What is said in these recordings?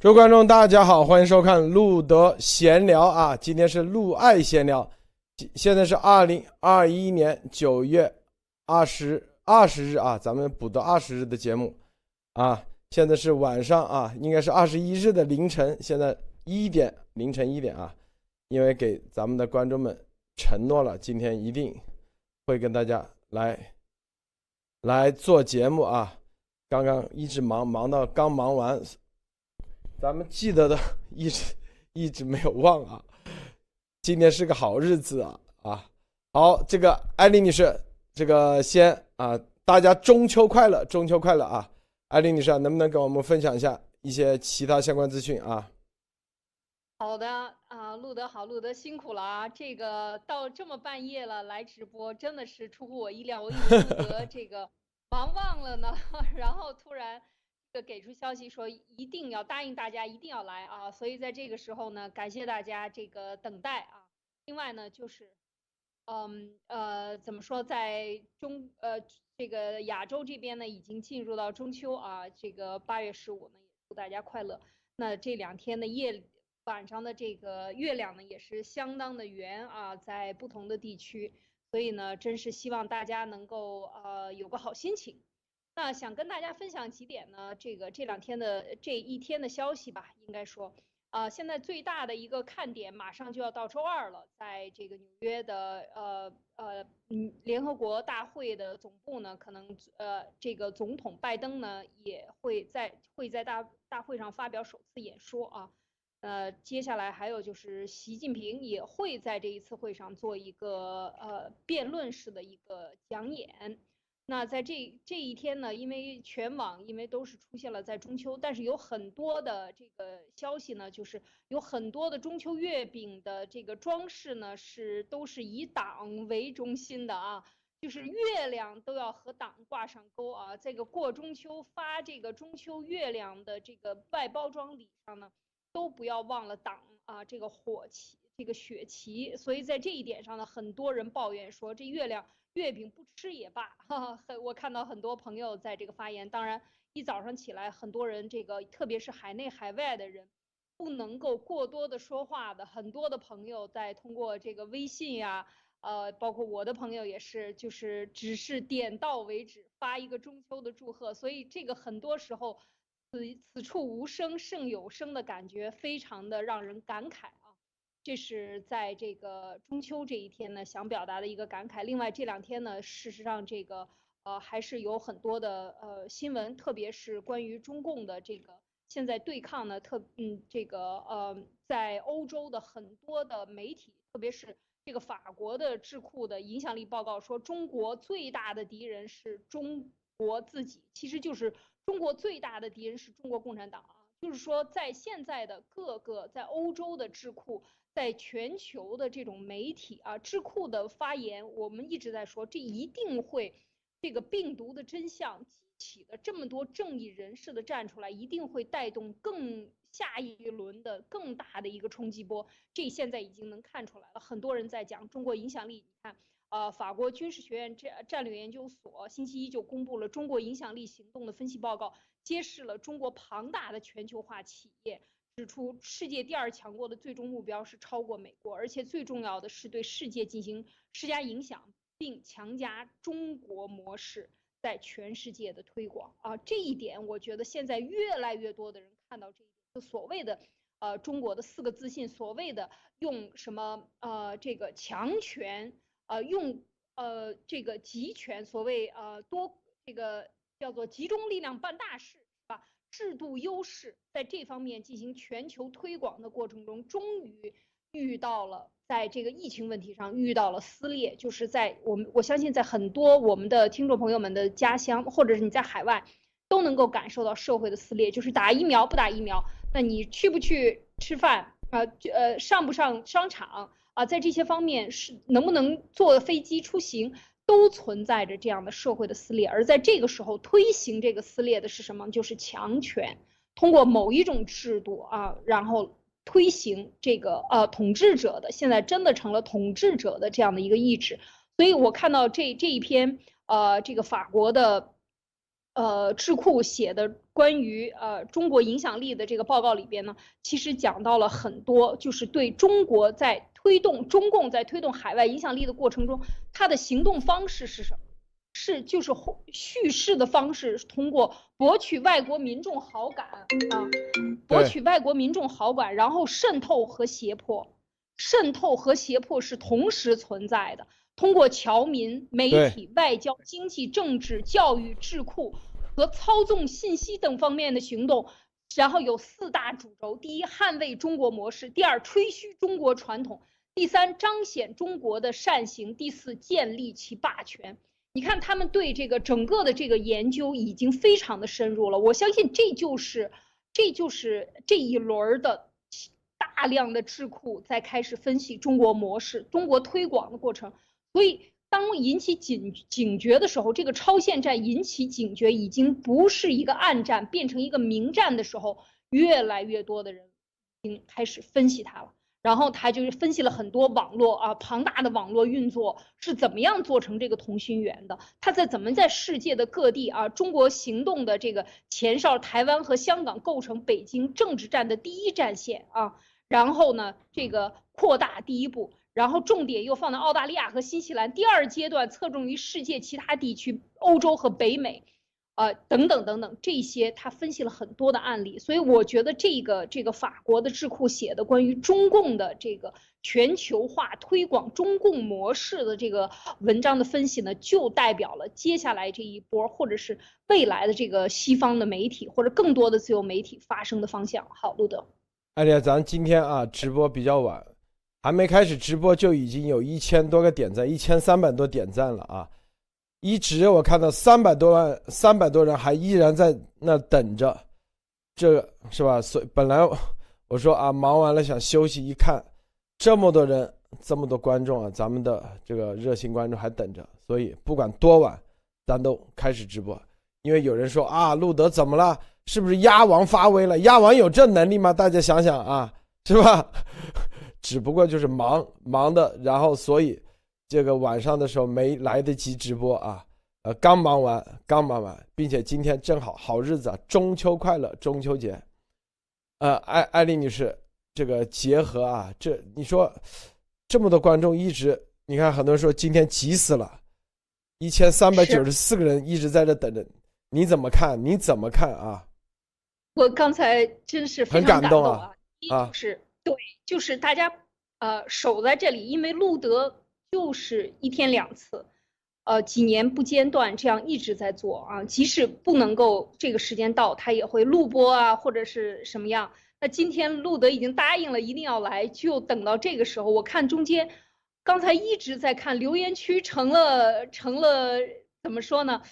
各位观众，大家好，欢迎收看路德闲聊啊！今天是路爱闲聊，现在是二零二一年九月二十二十日啊，咱们补到二十日的节目啊，现在是晚上啊，应该是二十一日的凌晨，现在一点凌晨一点啊，因为给咱们的观众们承诺了，今天一定会跟大家来来做节目啊，刚刚一直忙忙到刚忙完。咱们记得的 一直一直没有忘啊，今天是个好日子啊啊！好，这个艾丽女士，这个先啊，大家中秋快乐，中秋快乐啊！艾丽女士，能不能跟我们分享一下一些其他相关资讯啊？好的啊，路德好，路德辛苦了啊！这个到这么半夜了来直播，真的是出乎我意料，我以为路德这个忙忘了呢，然后突然。给出消息说一定要答应大家一定要来啊，所以在这个时候呢，感谢大家这个等待啊。另外呢，就是，嗯呃，怎么说，在中呃这个亚洲这边呢，已经进入到中秋啊，这个八月十五呢，也祝大家快乐。那这两天的夜晚上的这个月亮呢，也是相当的圆啊，在不同的地区，所以呢，真是希望大家能够呃有个好心情。那想跟大家分享几点呢？这个这两天的这一天的消息吧，应该说，啊，现在最大的一个看点马上就要到周二了，在这个纽约的呃呃嗯联合国大会的总部呢，可能呃这个总统拜登呢也会在会在大大会上发表首次演说啊，呃接下来还有就是习近平也会在这一次会上做一个呃辩论式的一个讲演。那在这这一天呢，因为全网因为都是出现了在中秋，但是有很多的这个消息呢，就是有很多的中秋月饼的这个装饰呢是都是以党为中心的啊，就是月亮都要和党挂上钩啊。这个过中秋发这个中秋月亮的这个外包装礼上呢，都不要忘了党啊这个火旗这个雪旗。所以在这一点上呢，很多人抱怨说这月亮。月饼不吃也罢，哈哈，我看到很多朋友在这个发言。当然，一早上起来，很多人这个，特别是海内海外的人，不能够过多的说话的，很多的朋友在通过这个微信呀，呃，包括我的朋友也是，就是只是点到为止，发一个中秋的祝贺。所以这个很多时候，此此处无声胜有声的感觉，非常的让人感慨。这是在这个中秋这一天呢，想表达的一个感慨。另外这两天呢，事实上这个呃还是有很多的呃新闻，特别是关于中共的这个现在对抗呢，特嗯这个呃在欧洲的很多的媒体，特别是这个法国的智库的影响力报告说，中国最大的敌人是中国自己，其实就是中国最大的敌人是中国共产党啊，就是说在现在的各个在欧洲的智库。在全球的这种媒体啊，智库的发言，我们一直在说，这一定会，这个病毒的真相激起的这么多正义人士的站出来，一定会带动更下一轮的更大的一个冲击波。这现在已经能看出来了，很多人在讲中国影响力。你看，呃，法国军事学院战战略研究所星期一就公布了中国影响力行动的分析报告，揭示了中国庞大的全球化企业。指出，世界第二强国的最终目标是超过美国，而且最重要的是对世界进行施加影响，并强加中国模式在全世界的推广啊！这一点，我觉得现在越来越多的人看到这一点，就所谓的呃中国的四个自信，所谓的用什么呃这个强权，呃用呃这个集权，所谓呃多这个叫做集中力量办大事。制度优势在这方面进行全球推广的过程中，终于遇到了在这个疫情问题上遇到了撕裂，就是在我们我相信在很多我们的听众朋友们的家乡，或者是你在海外，都能够感受到社会的撕裂，就是打疫苗不打疫苗，那你去不去吃饭啊？呃，上不上商场啊？在这些方面是能不能坐飞机出行？都存在着这样的社会的撕裂，而在这个时候推行这个撕裂的是什么？就是强权，通过某一种制度啊，然后推行这个呃统治者的，现在真的成了统治者的这样的一个意志。所以我看到这这一篇呃这个法国的呃智库写的关于呃中国影响力的这个报告里边呢，其实讲到了很多，就是对中国在推动中共在推动海外影响力的过程中，他的行动方式是什么？是就是叙事的方式，通过博取外国民众好感啊，博取外国民众好感，然后渗透和胁迫，渗透和胁迫是同时存在的。通过侨民、媒体、外交、经济、政治、教育、智库和操纵信息等方面的行动，然后有四大主轴：第一，捍卫中国模式；第二，吹嘘中国传统；第三，彰显中国的善行；第四，建立其霸权。你看，他们对这个整个的这个研究已经非常的深入了。我相信这就是，这就是这一轮的大量的智库在开始分析中国模式、中国推广的过程。所以，当引起警警觉的时候，这个超限战引起警觉已经不是一个暗战，变成一个明战的时候，越来越多的人已经开始分析它了。然后他就是分析了很多网络啊，庞大的网络运作是怎么样做成这个同心圆的？他在怎么在世界的各地啊，中国行动的这个前哨，台湾和香港构成北京政治战的第一战线啊。然后呢，这个扩大第一步，然后重点又放到澳大利亚和新西兰，第二阶段侧重于世界其他地区，欧洲和北美。呃，等等等等，这些他分析了很多的案例，所以我觉得这个这个法国的智库写的关于中共的这个全球化推广中共模式的这个文章的分析呢，就代表了接下来这一波或者是未来的这个西方的媒体或者更多的自由媒体发生的方向。好，路德，而且咱今天啊直播比较晚，还没开始直播就已经有一千多个点赞，一千三百多点赞了啊。一直我看到三百多万、三百多人还依然在那等着，这是吧？所以本来我说啊，忙完了想休息，一看这么多人、这么多观众啊，咱们的这个热心观众还等着，所以不管多晚，咱都开始直播。因为有人说啊，路德怎么了？是不是鸭王发威了？鸭王有这能力吗？大家想想啊，是吧？只不过就是忙忙的，然后所以。这个晚上的时候没来得及直播啊，呃，刚忙完，刚忙完，并且今天正好好日子啊，中秋快乐，中秋节。呃，艾艾丽女士，这个结合啊，这你说这么多观众一直，你看很多人说今天急死了，一千三百九十四个人一直在这等着，你怎么看？你怎么看啊？我刚才真是很感动啊！啊，是对，就是大家呃守在这里，因为路德。就是一天两次，呃，几年不间断，这样一直在做啊。即使不能够这个时间到，他也会录播啊，或者是什么样。那今天路德已经答应了，一定要来，就等到这个时候。我看中间，刚才一直在看留言区，成了成了怎么说呢？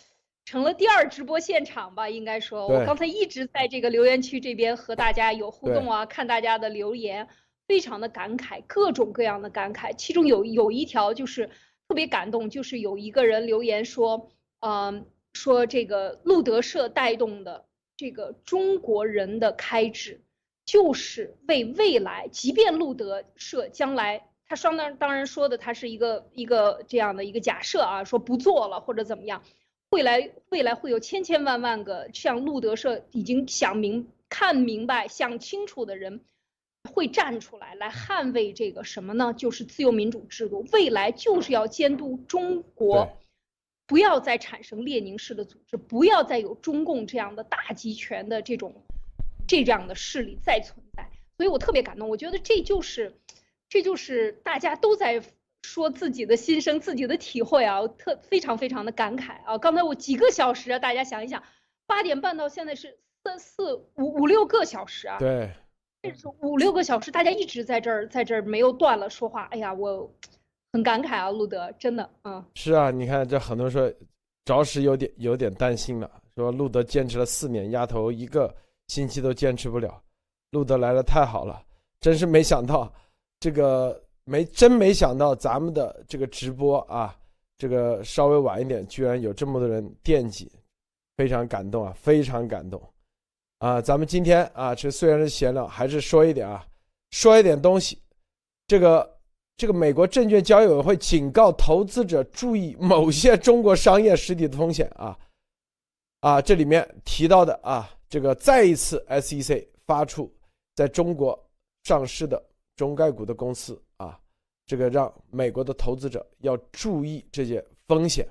成了第二直播现场吧，应该说。我刚才一直在这个留言区这边和大家有互动啊，看大家的留言。非常的感慨，各种各样的感慨，其中有有一条就是特别感动，就是有一个人留言说，嗯，说这个路德社带动的这个中国人的开支，就是为未来，即便路德社将来，他双当当然说的，他是一个一个这样的一个假设啊，说不做了或者怎么样，未来未来会有千千万万个像路德社已经想明看明白想清楚的人。会站出来来捍卫这个什么呢？就是自由民主制度，未来就是要监督中国，不要再产生列宁式的组织，不要再有中共这样的大集权的这种这样的势力再存在。所以我特别感动，我觉得这就是，这就是大家都在说自己的心声、自己的体会啊，特非常非常的感慨啊。刚才我几个小时啊，大家想一想，八点半到现在是三四五五六个小时啊。对。五六个小时，大家一直在这儿，在这儿没有断了说话。哎呀，我很感慨啊，路德，真的，嗯，是啊，你看这很多人说，着实有点有点担心了，说路德坚持了四年，丫头一个星期都坚持不了。路德来了太好了，真是没想到，这个没真没想到咱们的这个直播啊，这个稍微晚一点，居然有这么多人惦记，非常感动啊，非常感动。啊，咱们今天啊，这虽然是闲聊，还是说一点啊，说一点东西。这个这个美国证券交易委员会警告投资者注意某些中国商业实体的风险啊。啊，这里面提到的啊，这个再一次 SEC 发出在中国上市的中概股的公司啊，这个让美国的投资者要注意这些风险。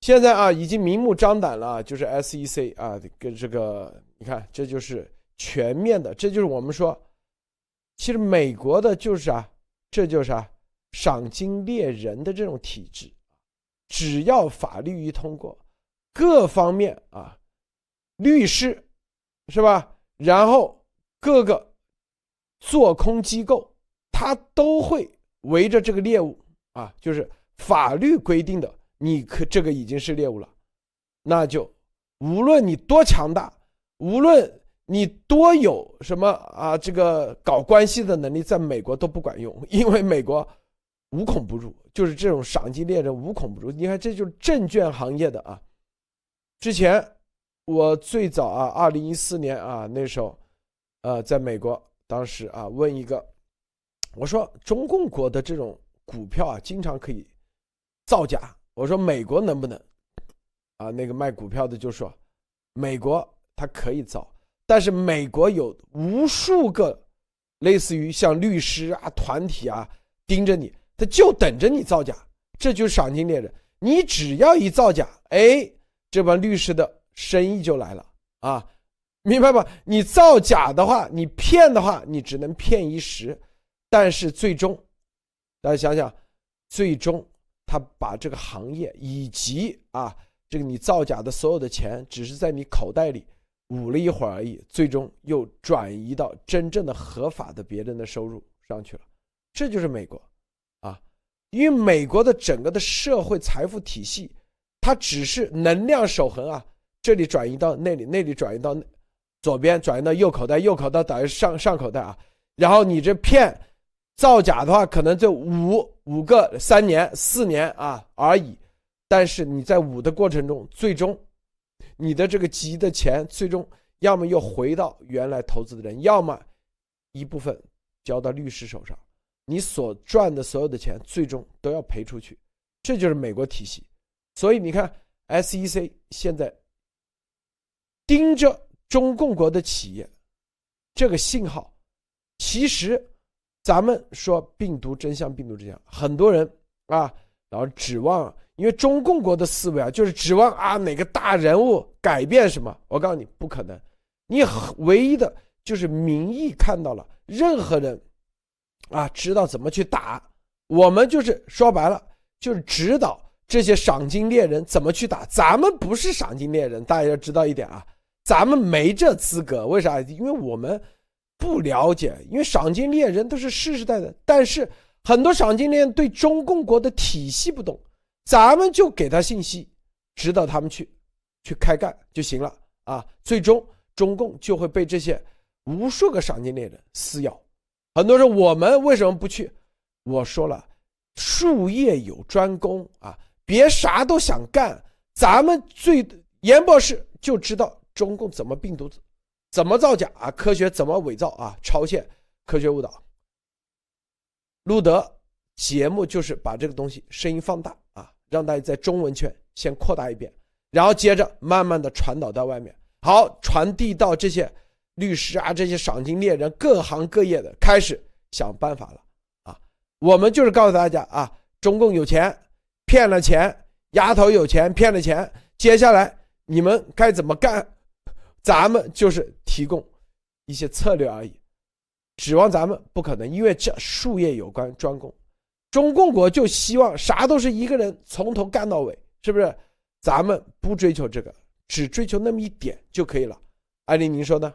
现在啊，已经明目张胆了，就是 SEC 啊，跟这个你看，这就是全面的，这就是我们说，其实美国的就是啊，这就是啊，赏金猎人的这种体制，只要法律一通过。各方面啊，律师是吧？然后各个做空机构，他都会围着这个猎物啊，就是法律规定的，你可这个已经是猎物了，那就无论你多强大，无论你多有什么啊，这个搞关系的能力，在美国都不管用，因为美国无孔不入，就是这种赏金猎人无孔不入。你看，这就是证券行业的啊。之前我最早啊，二零一四年啊，那时候，呃，在美国，当时啊，问一个，我说中共国的这种股票啊，经常可以造假。我说美国能不能？啊，那个卖股票的就说，美国它可以造，但是美国有无数个类似于像律师啊、团体啊盯着你，他就等着你造假，这就是赏金猎人。你只要一造假，哎。这帮律师的生意就来了啊，明白吧？你造假的话，你骗的话，你只能骗一时，但是最终，大家想想，最终他把这个行业以及啊，这个你造假的所有的钱，只是在你口袋里捂了一会儿而已，最终又转移到真正的合法的别人的收入上去了。这就是美国啊，因为美国的整个的社会财富体系。它只是能量守恒啊，这里转移到那里，那里转移到左边，转移到右口袋，右口袋等于上上口袋啊。然后你这骗造假的话，可能就五五个三年四年啊而已。但是你在捂的过程中，最终你的这个集的钱，最终要么又回到原来投资的人，要么一部分交到律师手上，你所赚的所有的钱，最终都要赔出去。这就是美国体系。所以你看，SEC 现在盯着中共国的企业，这个信号，其实咱们说病毒真相，病毒真相，很多人啊，然后指望，因为中共国的思维啊，就是指望啊哪个大人物改变什么。我告诉你，不可能，你唯一的就是民意看到了，任何人啊知道怎么去打，我们就是说白了，就是指导。这些赏金猎人怎么去打？咱们不是赏金猎人，大家要知道一点啊，咱们没这资格。为啥？因为我们不了解。因为赏金猎人都是世世代代，但是很多赏金猎人对中共国的体系不懂，咱们就给他信息，指导他们去去开干就行了啊。最终中共就会被这些无数个赏金猎人撕咬。很多人我们为什么不去？我说了，术业有专攻啊。别啥都想干，咱们最严博士就知道中共怎么病毒，怎么造假啊，科学怎么伪造啊，超限科学误导。路德节目就是把这个东西声音放大啊，让大家在中文圈先扩大一遍，然后接着慢慢的传导到外面，好传递到这些律师啊，这些赏金猎人，各行各业的开始想办法了啊。我们就是告诉大家啊，中共有钱。骗了钱，丫头有钱骗了钱，接下来你们该怎么干？咱们就是提供一些策略而已，指望咱们不可能，因为这术业有关专攻。中共国就希望啥都是一个人从头干到尾，是不是？咱们不追求这个，只追求那么一点就可以了。艾琳，您说呢？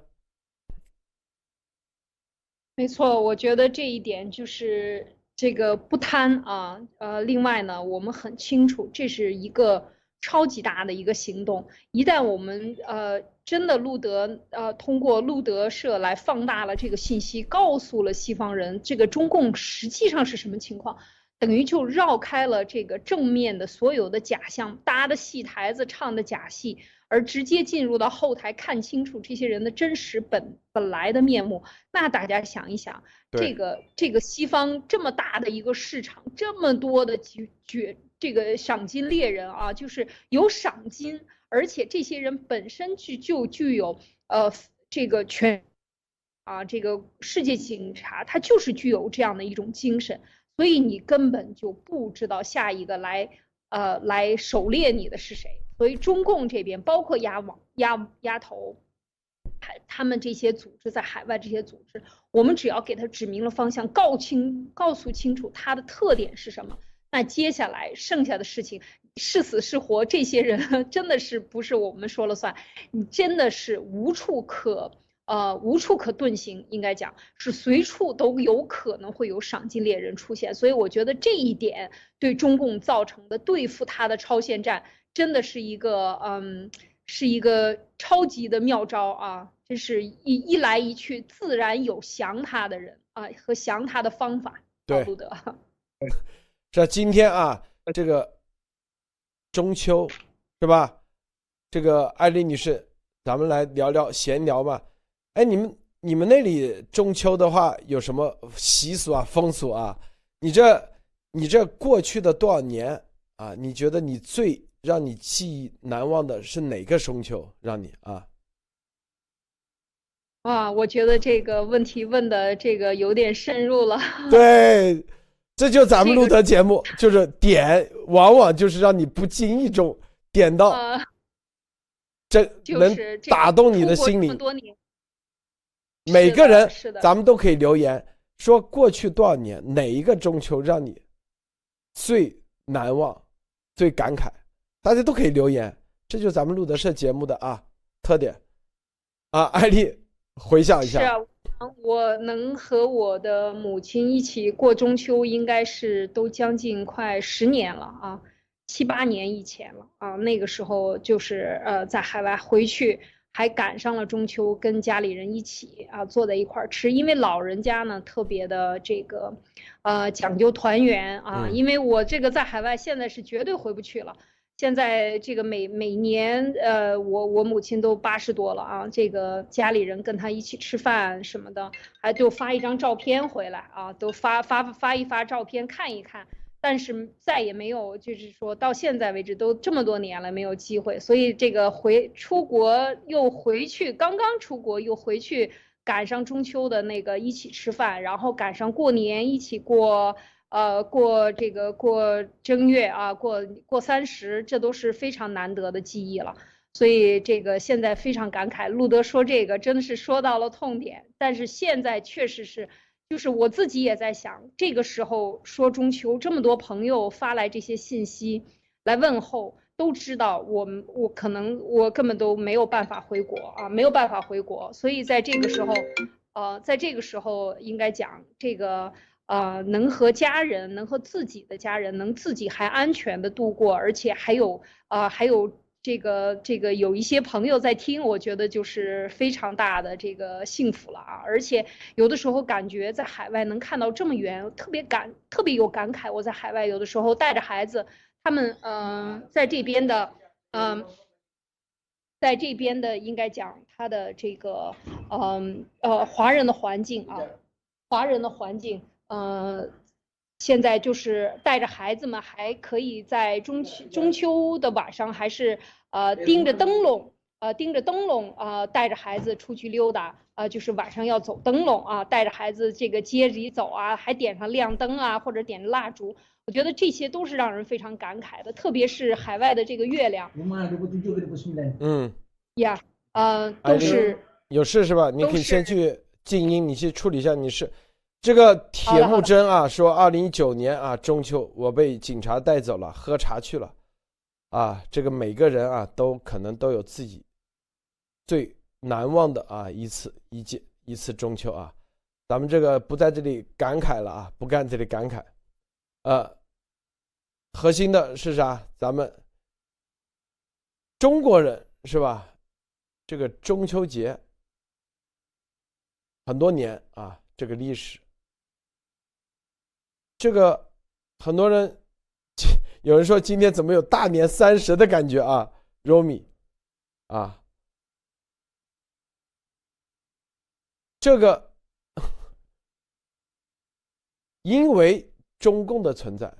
没错，我觉得这一点就是。这个不贪啊，呃，另外呢，我们很清楚，这是一个超级大的一个行动。一旦我们呃真的路德呃通过路德社来放大了这个信息，告诉了西方人这个中共实际上是什么情况，等于就绕开了这个正面的所有的假象，搭的戏台子，唱的假戏。而直接进入到后台看清楚这些人的真实本本来的面目，那大家想一想，这个这个西方这么大的一个市场，这么多的绝绝这个赏金猎人啊，就是有赏金，而且这些人本身具就具有呃这个权啊，这个世界警察他就是具有这样的一种精神，所以你根本就不知道下一个来呃来狩猎你的是谁。所以中共这边包括鸭王鸭鸭头。海他们这些组织在海外这些组织，我们只要给他指明了方向，告清告诉清楚他的特点是什么，那接下来剩下的事情是死是活，这些人 真的是不是我们说了算，你真的是无处可呃无处可遁形，应该讲是随处都有可能会有赏金猎人出现，所以我觉得这一点对中共造成的对付他的超限战，真的是一个嗯。是一个超级的妙招啊！这是一一来一去，自然有降他的人啊和降他的方法。对，不得。这今天啊，这个中秋是吧？这个艾丽女士，咱们来聊聊闲聊吧。哎，你们你们那里中秋的话有什么习俗啊、风俗啊？你这你这过去的多少年啊？你觉得你最？让你记忆难忘的是哪个中秋？让你啊，哇，我觉得这个问题问的这个有点深入了。对，这就咱们录的节目，就是点，往往就是让你不经意中点到，这能打动你的心灵。每个人，咱们都可以留言说过去多少年哪一个中秋让你最难忘、最感慨。大家都可以留言，这就是咱们录德社节目的啊特点啊！艾丽，回想一下，我能和我的母亲一起过中秋，应该是都将近快十年了啊，七八年以前了啊。那个时候就是呃在海外回去，还赶上了中秋，跟家里人一起啊坐在一块儿吃，因为老人家呢特别的这个呃讲究团圆啊，因为我这个在海外现在是绝对回不去了。现在这个每每年，呃，我我母亲都八十多了啊，这个家里人跟她一起吃饭什么的，还就发一张照片回来啊，都发发发一发照片看一看，但是再也没有，就是说到现在为止都这么多年了没有机会，所以这个回出国又回去，刚刚出国又回去，赶上中秋的那个一起吃饭，然后赶上过年一起过。呃，过这个过正月啊，过过三十，这都是非常难得的记忆了。所以这个现在非常感慨，路德说这个真的是说到了痛点。但是现在确实是，就是我自己也在想，这个时候说中秋，这么多朋友发来这些信息来问候，都知道我们我可能我根本都没有办法回国啊，没有办法回国。所以在这个时候，呃，在这个时候应该讲这个。呃，能和家人，能和自己的家人，能自己还安全的度过，而且还有啊，还有这个这个有一些朋友在听，我觉得就是非常大的这个幸福了啊！而且有的时候感觉在海外能看到这么远，特别感特别有感慨。我在海外有的时候带着孩子，他们嗯，在这边的嗯，在这边的应该讲他的这个嗯呃华人的环境啊，华人的环境。呃，现在就是带着孩子们，还可以在中秋中秋的晚上，还是呃盯着灯笼，呃盯着灯笼，呃带着孩子出去溜达，呃就是晚上要走灯笼啊，带着孩子这个街里走啊，还点上亮灯啊，或者点蜡烛，我觉得这些都是让人非常感慨的，特别是海外的这个月亮。嗯。呀，呃，都是有事是吧？你可以先去静音，你去处理一下你是。这个铁木真啊，说二零一九年啊中秋，我被警察带走了，喝茶去了，啊，这个每个人啊都可能都有自己最难忘的啊一次一届一次中秋啊，咱们这个不在这里感慨了啊，不干这里感慨，呃，核心的是啥？咱们中国人是吧？这个中秋节很多年啊，这个历史。这个很多人，有人说今天怎么有大年三十的感觉啊，Romi，啊，这个因为中共的存在，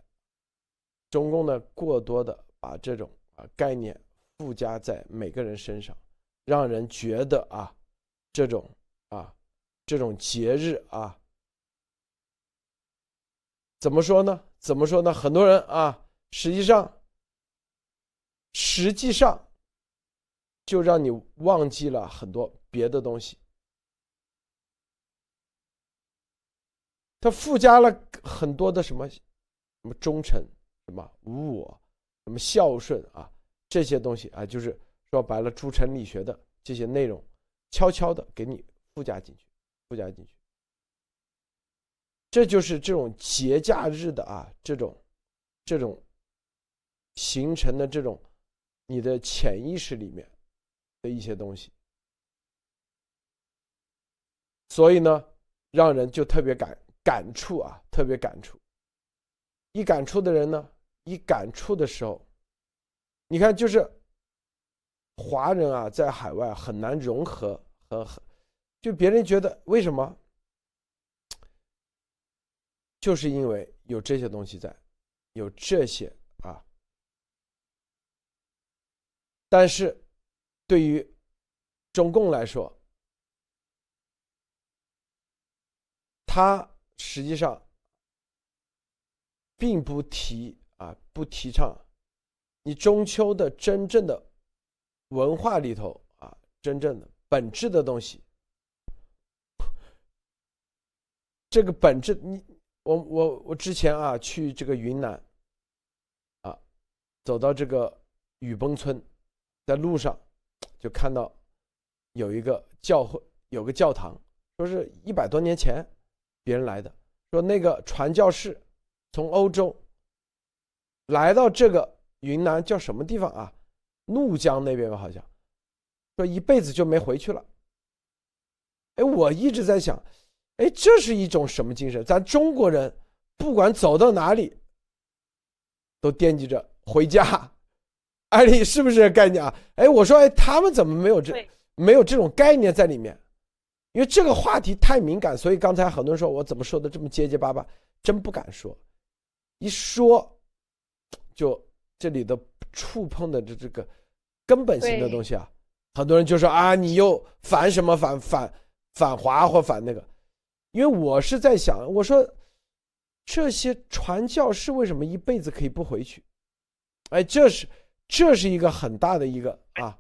中共呢过多的把这种啊概念附加在每个人身上，让人觉得啊，这种啊，这种节日啊，怎么说呢？怎么说呢？很多人啊，实际上，实际上，就让你忘记了很多别的东西。他附加了很多的什么，什么忠诚，什么无我，什么孝顺啊，这些东西啊，就是说白了，诸臣理学的这些内容，悄悄的给你附加进去，附加进去。这就是这种节假日的啊，这种，这种形成的这种你的潜意识里面的一些东西，所以呢，让人就特别感。感触啊，特别感触。一感触的人呢，一感触的时候，你看，就是华人啊，在海外很难融合，和很，就别人觉得为什么？就是因为有这些东西在，有这些啊。但是，对于中共来说，他。实际上，并不提啊，不提倡你中秋的真正的文化里头啊，真正的本质的东西。这个本质，你我我我之前啊去这个云南，啊，走到这个雨崩村，在路上就看到有一个教会，有个教堂，说是一百多年前。别人来的说那个传教士从欧洲来到这个云南叫什么地方啊？怒江那边吧，好像说一辈子就没回去了。哎，我一直在想，哎，这是一种什么精神？咱中国人不管走到哪里，都惦记着回家。艾丽是不是概念啊？哎，我说，哎，他们怎么没有这没有这种概念在里面？因为这个话题太敏感，所以刚才很多人说我怎么说的这么结结巴巴，真不敢说。一说，就这里的触碰的这这个根本性的东西啊，很多人就说啊，你又反什么反反反华或反那个。因为我是在想，我说这些传教士为什么一辈子可以不回去？哎，这是这是一个很大的一个啊，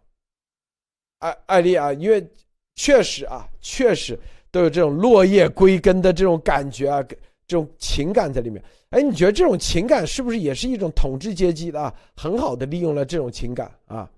艾艾丽啊，因为。确实啊，确实都有这种落叶归根的这种感觉啊，这种情感在里面。哎，你觉得这种情感是不是也是一种统治阶级的啊？很好的利用了这种情感啊？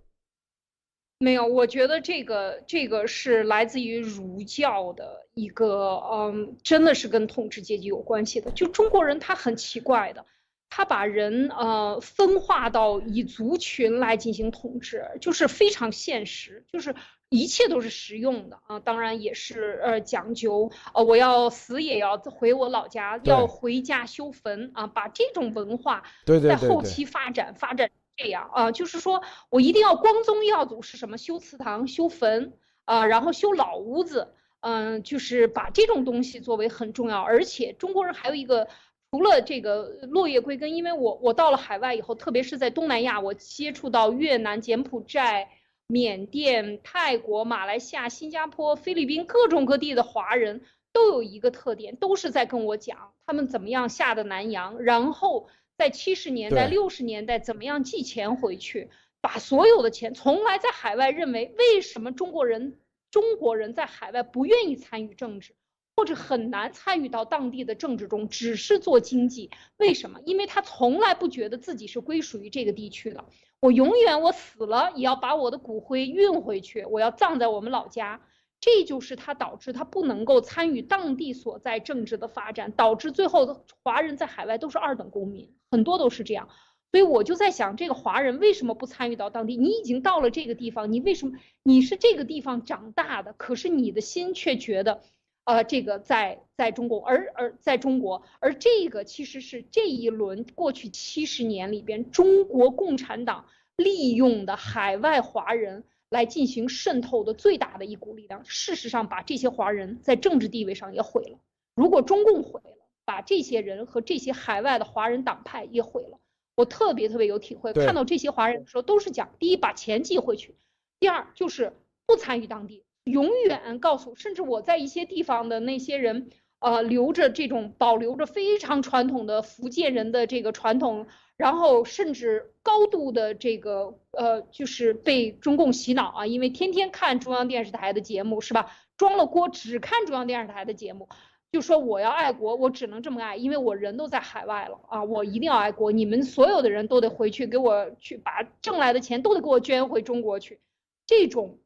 没有，我觉得这个这个是来自于儒教的一个，嗯，真的是跟统治阶级有关系的。就中国人他很奇怪的，他把人呃分化到以族群来进行统治，就是非常现实，就是。一切都是实用的啊，当然也是呃讲究呃，我要死也要回我老家，要回家修坟啊，把这种文化在后期发展发展这样啊，就是说我一定要光宗耀祖是什么？修祠堂、修坟啊，然后修老屋子，嗯，就是把这种东西作为很重要。而且中国人还有一个，除了这个落叶归根，因为我我到了海外以后，特别是在东南亚，我接触到越南、柬埔寨。缅甸、泰国、马来西亚、新加坡、菲律宾各种各地的华人都有一个特点，都是在跟我讲他们怎么样下的南洋，然后在七十年代、六十年代怎么样寄钱回去，把所有的钱从来在海外认为为什么中国人中国人在海外不愿意参与政治，或者很难参与到当地的政治中，只是做经济，为什么？因为他从来不觉得自己是归属于这个地区的。我永远，我死了也要把我的骨灰运回去，我要葬在我们老家。这就是他导致他不能够参与当地所在政治的发展，导致最后华人在海外都是二等公民，很多都是这样。所以我就在想，这个华人为什么不参与到当地？你已经到了这个地方，你为什么你是这个地方长大的？可是你的心却觉得。呃，这个在在中国，而而在中国，而这个其实是这一轮过去七十年里边，中国共产党利用的海外华人来进行渗透的最大的一股力量。事实上，把这些华人在政治地位上也毁了。如果中共毁了，把这些人和这些海外的华人党派也毁了。我特别特别有体会。看到这些华人的时候，都是讲：第一，把钱寄回去；第二，就是不参与当地，永远告诉。甚至我在一些地方的那些人，呃，留着这种保留着非常传统的福建人的这个传统，然后甚至高度的这个呃，就是被中共洗脑啊，因为天天看中央电视台的节目，是吧？装了锅只看中央电视台的节目。就说我要爱国，我只能这么爱，因为我人都在海外了啊，我一定要爱国。你们所有的人都得回去给我去把挣来的钱都得给我捐回中国去。这种，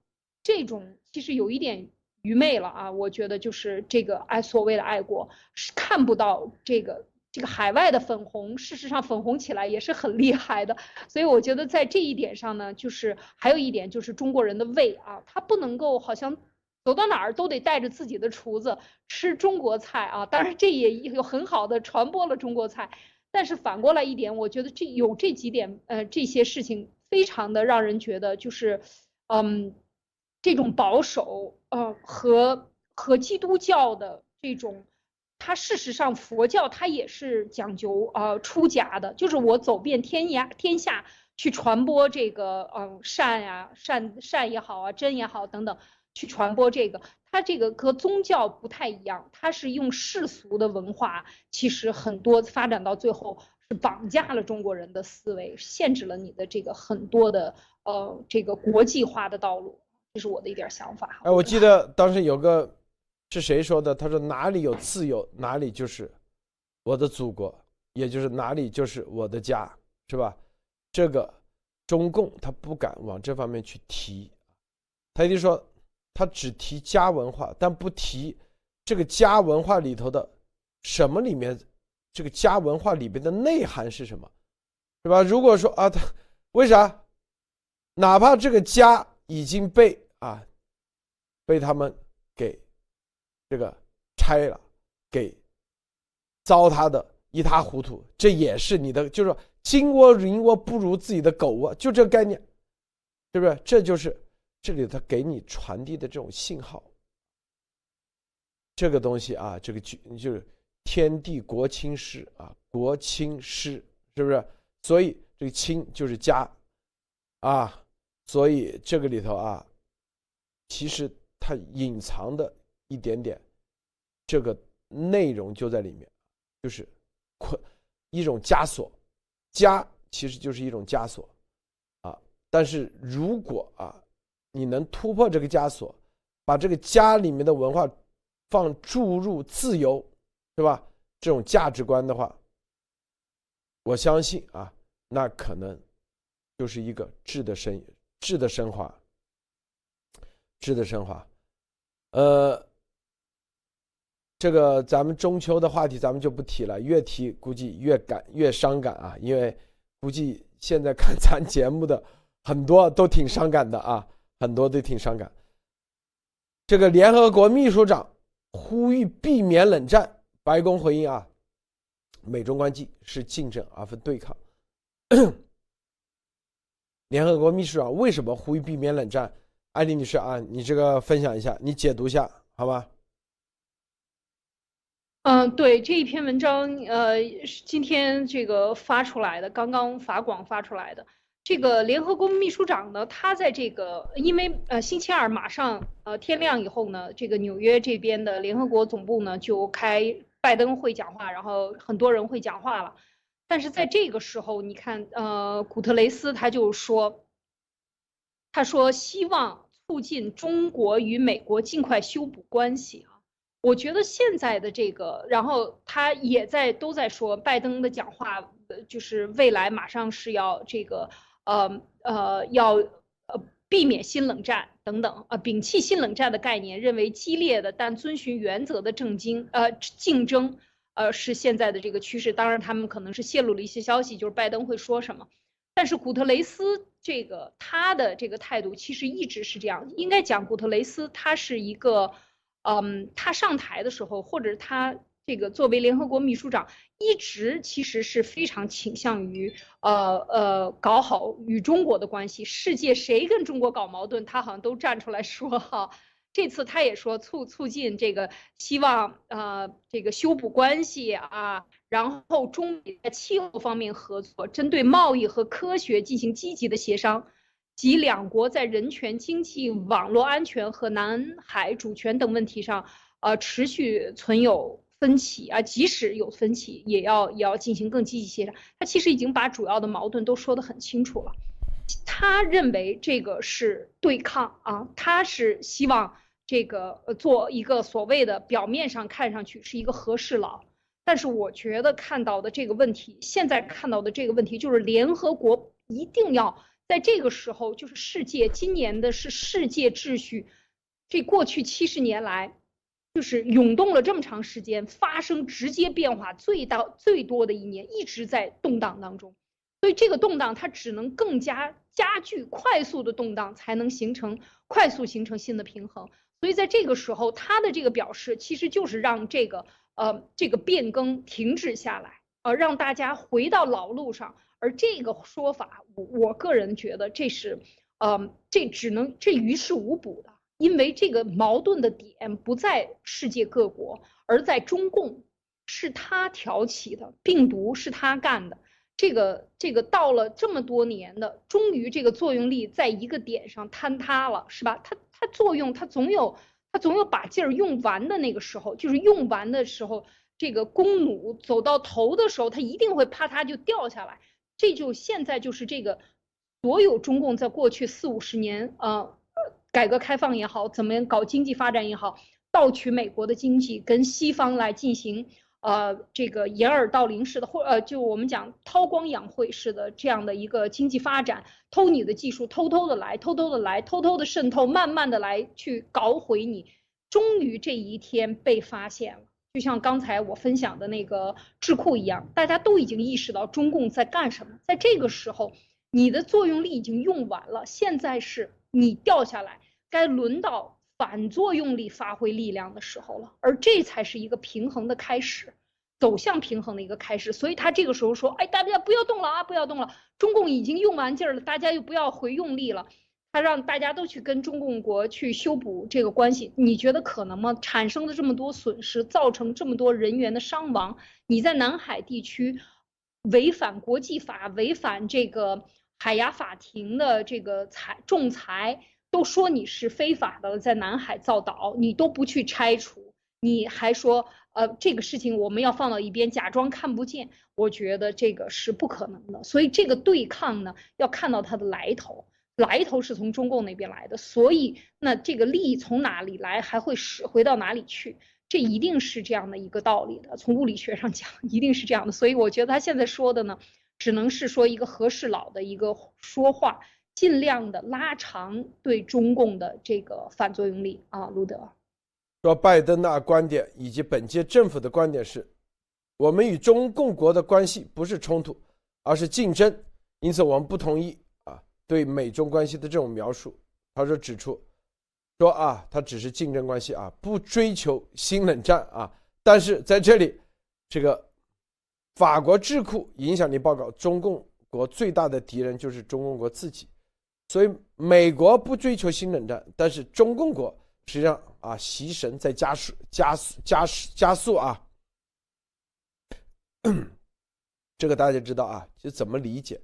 这种其实有一点愚昧了啊，我觉得就是这个爱所谓的爱国是看不到这个这个海外的粉红，事实上粉红起来也是很厉害的。所以我觉得在这一点上呢，就是还有一点就是中国人的胃啊，他不能够好像。走到哪儿都得带着自己的厨子吃中国菜啊！当然这也有很好的传播了中国菜，但是反过来一点，我觉得这有这几点，呃，这些事情非常的让人觉得就是，嗯，这种保守，呃，和和基督教的这种，它事实上佛教它也是讲究呃出家的，就是我走遍天涯天下去传播这个嗯善呀善善也好啊真也好等等。去传播这个，它这个和宗教不太一样，它是用世俗的文化，其实很多发展到最后是绑架了中国人的思维，限制了你的这个很多的呃这个国际化的道路，这是我的一点想法。哎，我记得当时有个是谁说的？他说哪里有自由，哪里就是我的祖国，也就是哪里就是我的家，是吧？这个中共他不敢往这方面去提，他一定说。他只提家文化，但不提这个家文化里头的什么里面，这个家文化里边的内涵是什么，是吧？如果说啊，他为啥？哪怕这个家已经被啊被他们这个拆了，给糟蹋的一塌糊涂，这也是你的，就是说金窝银窝不如自己的狗窝，就这个概念，是不是？这就是。这里他给你传递的这种信号，这个东西啊，这个就就是天地国亲师啊，国亲师是不是？所以这个亲就是家啊，所以这个里头啊，其实它隐藏的一点点这个内容就在里面，就是捆一种枷锁，枷其实就是一种枷锁啊。但是如果啊。你能突破这个枷锁，把这个家里面的文化放注入自由，对吧？这种价值观的话，我相信啊，那可能就是一个质的升质的升华，质的升华。呃，这个咱们中秋的话题咱们就不提了，越提估计越感越伤感啊，因为估计现在看咱节目的很多都挺伤感的啊。很多都挺伤感。这个联合国秘书长呼吁避免冷战，白宫回应啊，美中关系是竞争而非对抗。联合国秘书长为什么呼吁避免冷战？艾丽女士啊，你这个分享一下，你解读一下，好吧？嗯，对这一篇文章，呃，今天这个发出来的，刚刚法广发出来的。这个联合国秘书长呢，他在这个因为呃星期二马上呃天亮以后呢，这个纽约这边的联合国总部呢就开拜登会讲话，然后很多人会讲话了。但是在这个时候，你看呃古特雷斯他就说，他说希望促进中国与美国尽快修补关系啊。我觉得现在的这个，然后他也在都在说拜登的讲话，就是未来马上是要这个。呃呃，要呃避免新冷战等等，呃摒弃新冷战的概念，认为激烈的但遵循原则的政经呃竞争，呃是现在的这个趋势。当然，他们可能是泄露了一些消息，就是拜登会说什么。但是古特雷斯这个他的这个态度其实一直是这样。应该讲，古特雷斯他是一个，嗯，他上台的时候，或者他。这个作为联合国秘书长，一直其实是非常倾向于呃呃搞好与中国的关系。世界谁跟中国搞矛盾，他好像都站出来说哈。这次他也说促促进这个，希望呃这个修补关系啊，然后中美在气候方面合作，针对贸易和科学进行积极的协商，及两国在人权、经济、网络安全和南海主权等问题上，呃，持续存有分歧啊。即使有分歧，也要也要进行更积极协商。他其实已经把主要的矛盾都说得很清楚了。他认为这个是对抗啊，他是希望这个呃做一个所谓的表面上看上去是一个和事佬。但是我觉得看到的这个问题，现在看到的这个问题，就是联合国一定要在这个时候，就是世界今年的是世界秩序，这过去七十年来，就是涌动了这么长时间，发生直接变化最大最多的一年，一直在动荡当中，所以这个动荡它只能更加加剧，快速的动荡才能形成快速形成新的平衡。所以在这个时候，他的这个表示其实就是让这个。呃，这个变更停止下来，呃，让大家回到老路上。而这个说法，我我个人觉得这是，呃，这只能这于事无补的，因为这个矛盾的点不在世界各国，而在中共，是他挑起的，病毒是他干的。这个这个到了这么多年的，终于这个作用力在一个点上坍塌了，是吧？它它作用，它总有。他总有把劲儿用完的那个时候，就是用完的时候，这个弓弩走到头的时候，它一定会啪嗒就掉下来。这就现在就是这个，所有中共在过去四五十年，呃，改革开放也好，怎么样搞经济发展也好，盗取美国的经济，跟西方来进行。呃，这个掩耳盗铃式的，或呃，就我们讲韬光养晦式的这样的一个经济发展，偷你的技术，偷偷的来，偷偷的来，偷偷的渗透，慢慢的来去搞毁你，终于这一天被发现了。就像刚才我分享的那个智库一样，大家都已经意识到中共在干什么。在这个时候，你的作用力已经用完了，现在是你掉下来，该轮到。反作用力发挥力量的时候了，而这才是一个平衡的开始，走向平衡的一个开始。所以他这个时候说：“哎，大家不要动了啊，不要动了，中共已经用完劲儿了，大家又不要回用力了。”他让大家都去跟中共国去修补这个关系，你觉得可能吗？产生的这么多损失，造成这么多人员的伤亡，你在南海地区违反国际法、违反这个海牙法庭的这个裁仲裁。都说你是非法的，在南海造岛，你都不去拆除，你还说，呃，这个事情我们要放到一边，假装看不见。我觉得这个是不可能的。所以这个对抗呢，要看到它的来头，来头是从中共那边来的。所以那这个利益从哪里来，还会使回到哪里去？这一定是这样的一个道理的。从物理学上讲，一定是这样的。所以我觉得他现在说的呢，只能是说一个和事佬的一个说话。尽量的拉长对中共的这个反作用力啊，路德说，拜登的观点以及本届政府的观点是，我们与中共国的关系不是冲突，而是竞争，因此我们不同意对美中关系的这种描述。他说指出，说啊，他只是竞争关系啊，不追求新冷战啊。但是在这里，这个法国智库影响力报告，中共国最大的敌人就是中共国自己。所以美国不追求新冷战，但是中共国实际上啊，习神在加速、加速、加速、加速啊。这个大家知道啊，就怎么理解？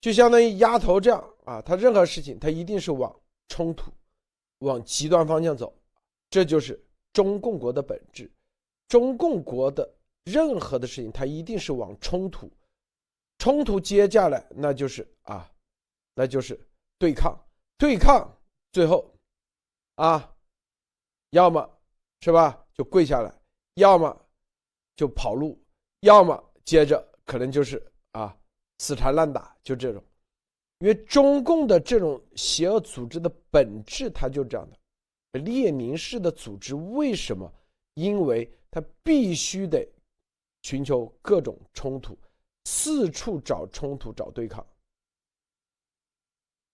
就相当于丫头这样啊，他任何事情他一定是往冲突、往极端方向走，这就是中共国的本质。中共国的任何的事情，他一定是往冲突，冲突接下来那就是啊，那就是。对抗，对抗，最后，啊，要么是吧，就跪下来；要么就跑路；要么接着可能就是啊，死缠烂打，就这种。因为中共的这种邪恶组织的本质，它就这样的。列宁式的组织为什么？因为他必须得寻求各种冲突，四处找冲突，找对抗。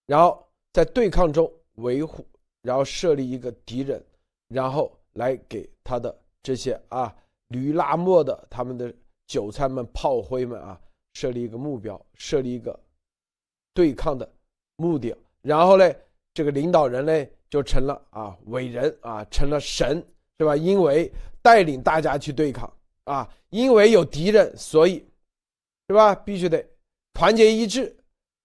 然后在对抗中维护，然后设立一个敌人，然后来给他的这些啊驴拉磨的他们的韭菜们、炮灰们啊设立一个目标，设立一个对抗的目的。然后呢，这个领导人呢就成了啊伟人啊，成了神，是吧？因为带领大家去对抗啊，因为有敌人，所以，是吧？必须得团结一致，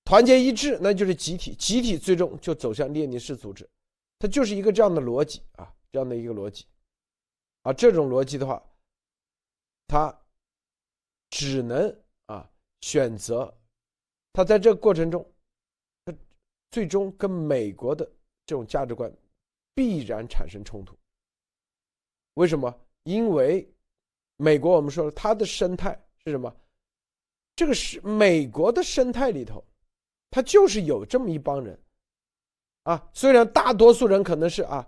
团结一致，那就是集体，集体最终就走向列宁式组织，它就是一个这样的逻辑啊，这样的一个逻辑，啊，这种逻辑的话，他只能选择，他在这个过程中，他最终跟美国的这种价值观必然产生冲突。为什么？因为美国，我们说了，它的生态是什么？这个是美国的生态里头，它就是有这么一帮人，啊，虽然大多数人可能是啊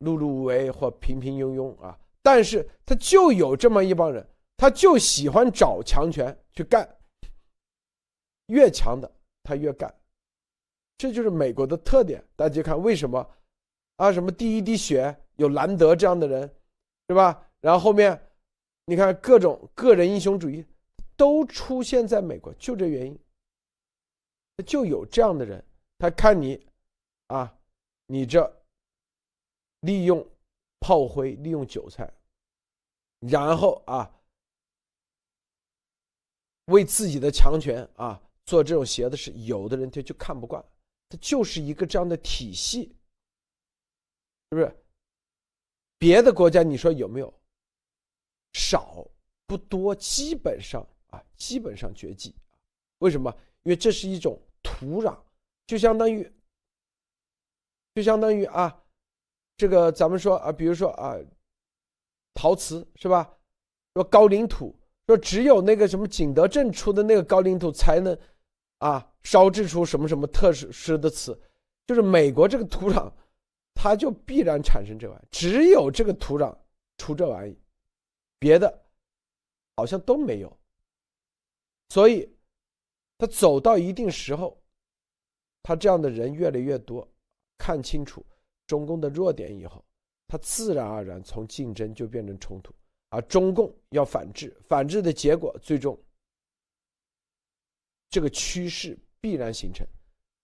碌碌无为或平平庸庸啊，但是他就有这么一帮人，他就喜欢找强权去干，越强的他越干，这就是美国的特点。大家看为什么啊？什么第一滴血有兰德这样的人，是吧？然后后面，你看各种个人英雄主义都出现在美国，就这原因，就有这样的人，他看你，啊，你这利用炮灰，利用韭菜，然后啊，为自己的强权啊做这种鞋的是，有的人他就看不惯，他就是一个这样的体系，是不是？别的国家你说有没有？少不多，基本上啊，基本上绝迹。为什么？因为这是一种土壤，就相当于，就相当于啊，这个咱们说啊，比如说啊，陶瓷是吧？说高岭土，说只有那个什么景德镇出的那个高岭土才能啊烧制出什么什么特殊的瓷，就是美国这个土壤，它就必然产生这玩意，只有这个土壤出这玩意。别的好像都没有，所以他走到一定时候，他这样的人越来越多，看清楚中共的弱点以后，他自然而然从竞争就变成冲突，而中共要反制，反制的结果最终这个趋势必然形成。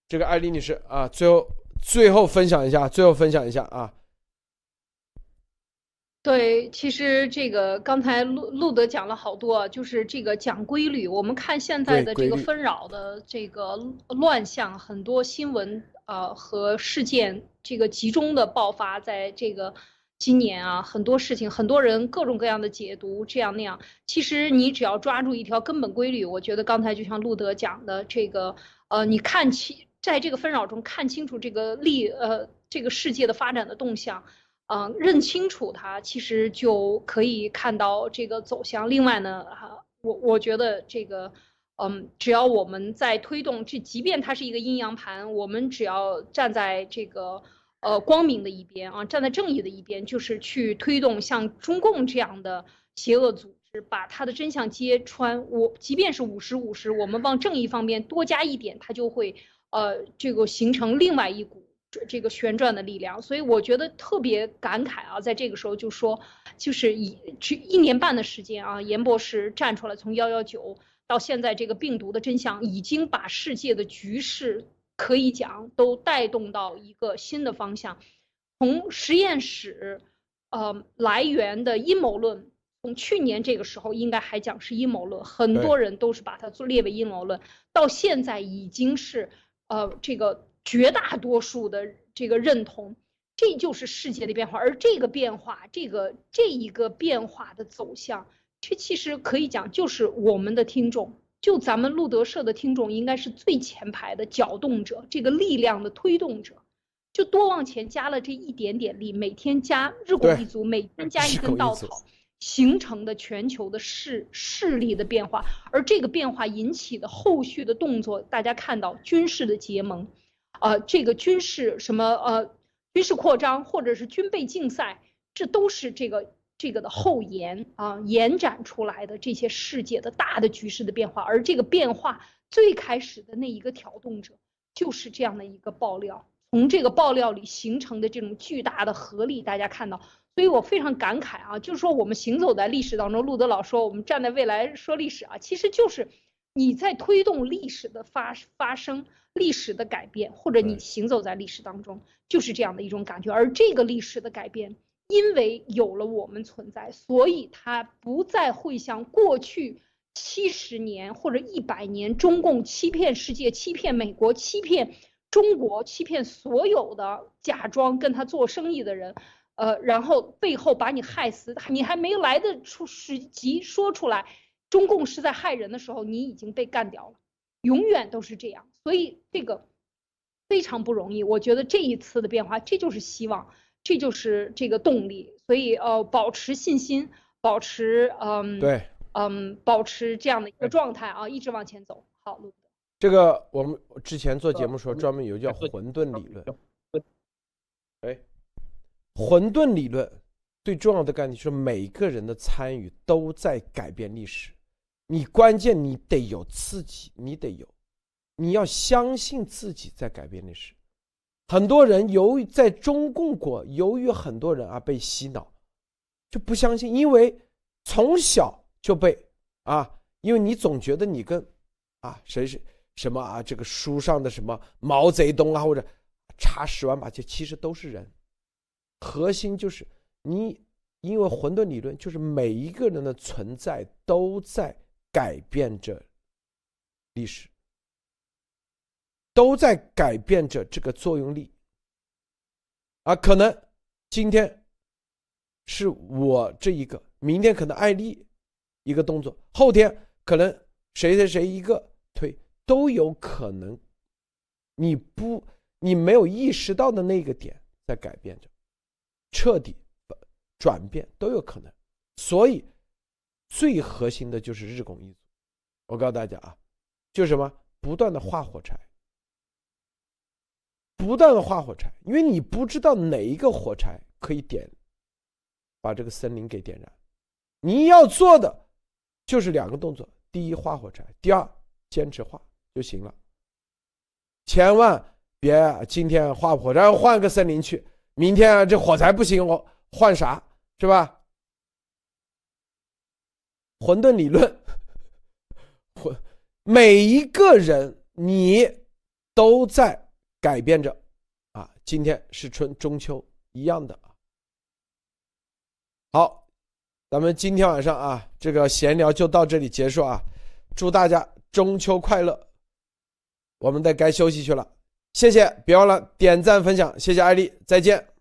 这个艾丽女士啊，最后最后分享一下，最后分享一下啊。对，其实这个刚才路路德讲了好多，就是这个讲规律。我们看现在的这个纷扰的这个乱象，很多新闻呃和事件这个集中的爆发在这个今年啊，很多事情，很多人各种各样的解读，这样那样。其实你只要抓住一条根本规律，我觉得刚才就像路德讲的这个，呃，你看清在这个纷扰中看清楚这个力呃这个世界的发展的动向。嗯，认清楚它，其实就可以看到这个走向。另外呢，哈，我我觉得这个，嗯，只要我们在推动这，即便它是一个阴阳盘，我们只要站在这个呃光明的一边啊，站在正义的一边，就是去推动像中共这样的邪恶组织，把它的真相揭穿。我即便是五十五十，我们往正义方面多加一点，它就会呃这个形成另外一股。这个旋转的力量，所以我觉得特别感慨啊，在这个时候就说，就是以这一年半的时间啊，严博士站出来，从幺幺九到现在，这个病毒的真相已经把世界的局势可以讲都带动到一个新的方向。从实验室呃来源的阴谋论，从去年这个时候应该还讲是阴谋论，很多人都是把它做列为阴谋论，到现在已经是呃这个。绝大多数的这个认同，这就是世界的变化，而这个变化，这个这一个变化的走向，这其实可以讲就是我们的听众，就咱们路德社的听众，应该是最前排的搅动者，这个力量的推动者，就多往前加了这一点点力，每天加日拱一卒，每天加一根稻草，形成的全球的势势力的变化，而这个变化引起的后续的动作，大家看到军事的结盟。呃，这个军事什么呃，军事扩张或者是军备竞赛，这都是这个这个的后延啊，延展出来的这些世界的大的局势的变化。而这个变化最开始的那一个挑动者，就是这样的一个爆料。从这个爆料里形成的这种巨大的合力，大家看到，所以我非常感慨啊，就是说我们行走在历史当中，路德老说我们站在未来说历史啊，其实就是你在推动历史的发发生。历史的改变，或者你行走在历史当中，就是这样的一种感觉。而这个历史的改变，因为有了我们存在，所以它不再会像过去七十年或者一百年中共欺骗世界、欺骗美国、欺骗中国、欺骗所有的假装跟他做生意的人，呃，然后背后把你害死，你还没来得出时机说出来，中共是在害人的时候，你已经被干掉了，永远都是这样，所以这个。非常不容易，我觉得这一次的变化，这就是希望，这就是这个动力。所以呃，保持信心，保持嗯，对，嗯，保持这样的一个状态啊，一直往前走。好路，这个我们之前做节目时候专门有叫混沌理论。哎，混沌理论最重要的概念是每个人的参与都在改变历史，你关键你得有刺激，你得有。你要相信自己在改变历史。很多人由于在中共国，由于很多人啊被洗脑，就不相信，因为从小就被啊，因为你总觉得你跟啊谁是什么啊这个书上的什么毛泽东啊或者差十万八千，其实都是人。核心就是你，因为混沌理论就是每一个人的存在都在改变着历史。都在改变着这个作用力，啊，可能今天是我这一个，明天可能艾丽一个动作，后天可能谁谁谁一个推都有可能，你不你没有意识到的那个点在改变着，彻底转变都有可能，所以最核心的就是日拱一卒。我告诉大家啊，就什么不断的划火柴。不断的划火柴，因为你不知道哪一个火柴可以点，把这个森林给点燃。你要做的就是两个动作：第一，划火柴；第二，坚持画就行了。千万别今天划火柴换个森林去，明天啊这火柴不行，我换啥是吧？混沌理论，混每一个人你都在。改变着，啊，今天是春中秋一样的。好，咱们今天晚上啊，这个闲聊就到这里结束啊。祝大家中秋快乐！我们得该休息去了，谢谢，别忘了点赞分享，谢谢艾丽，再见。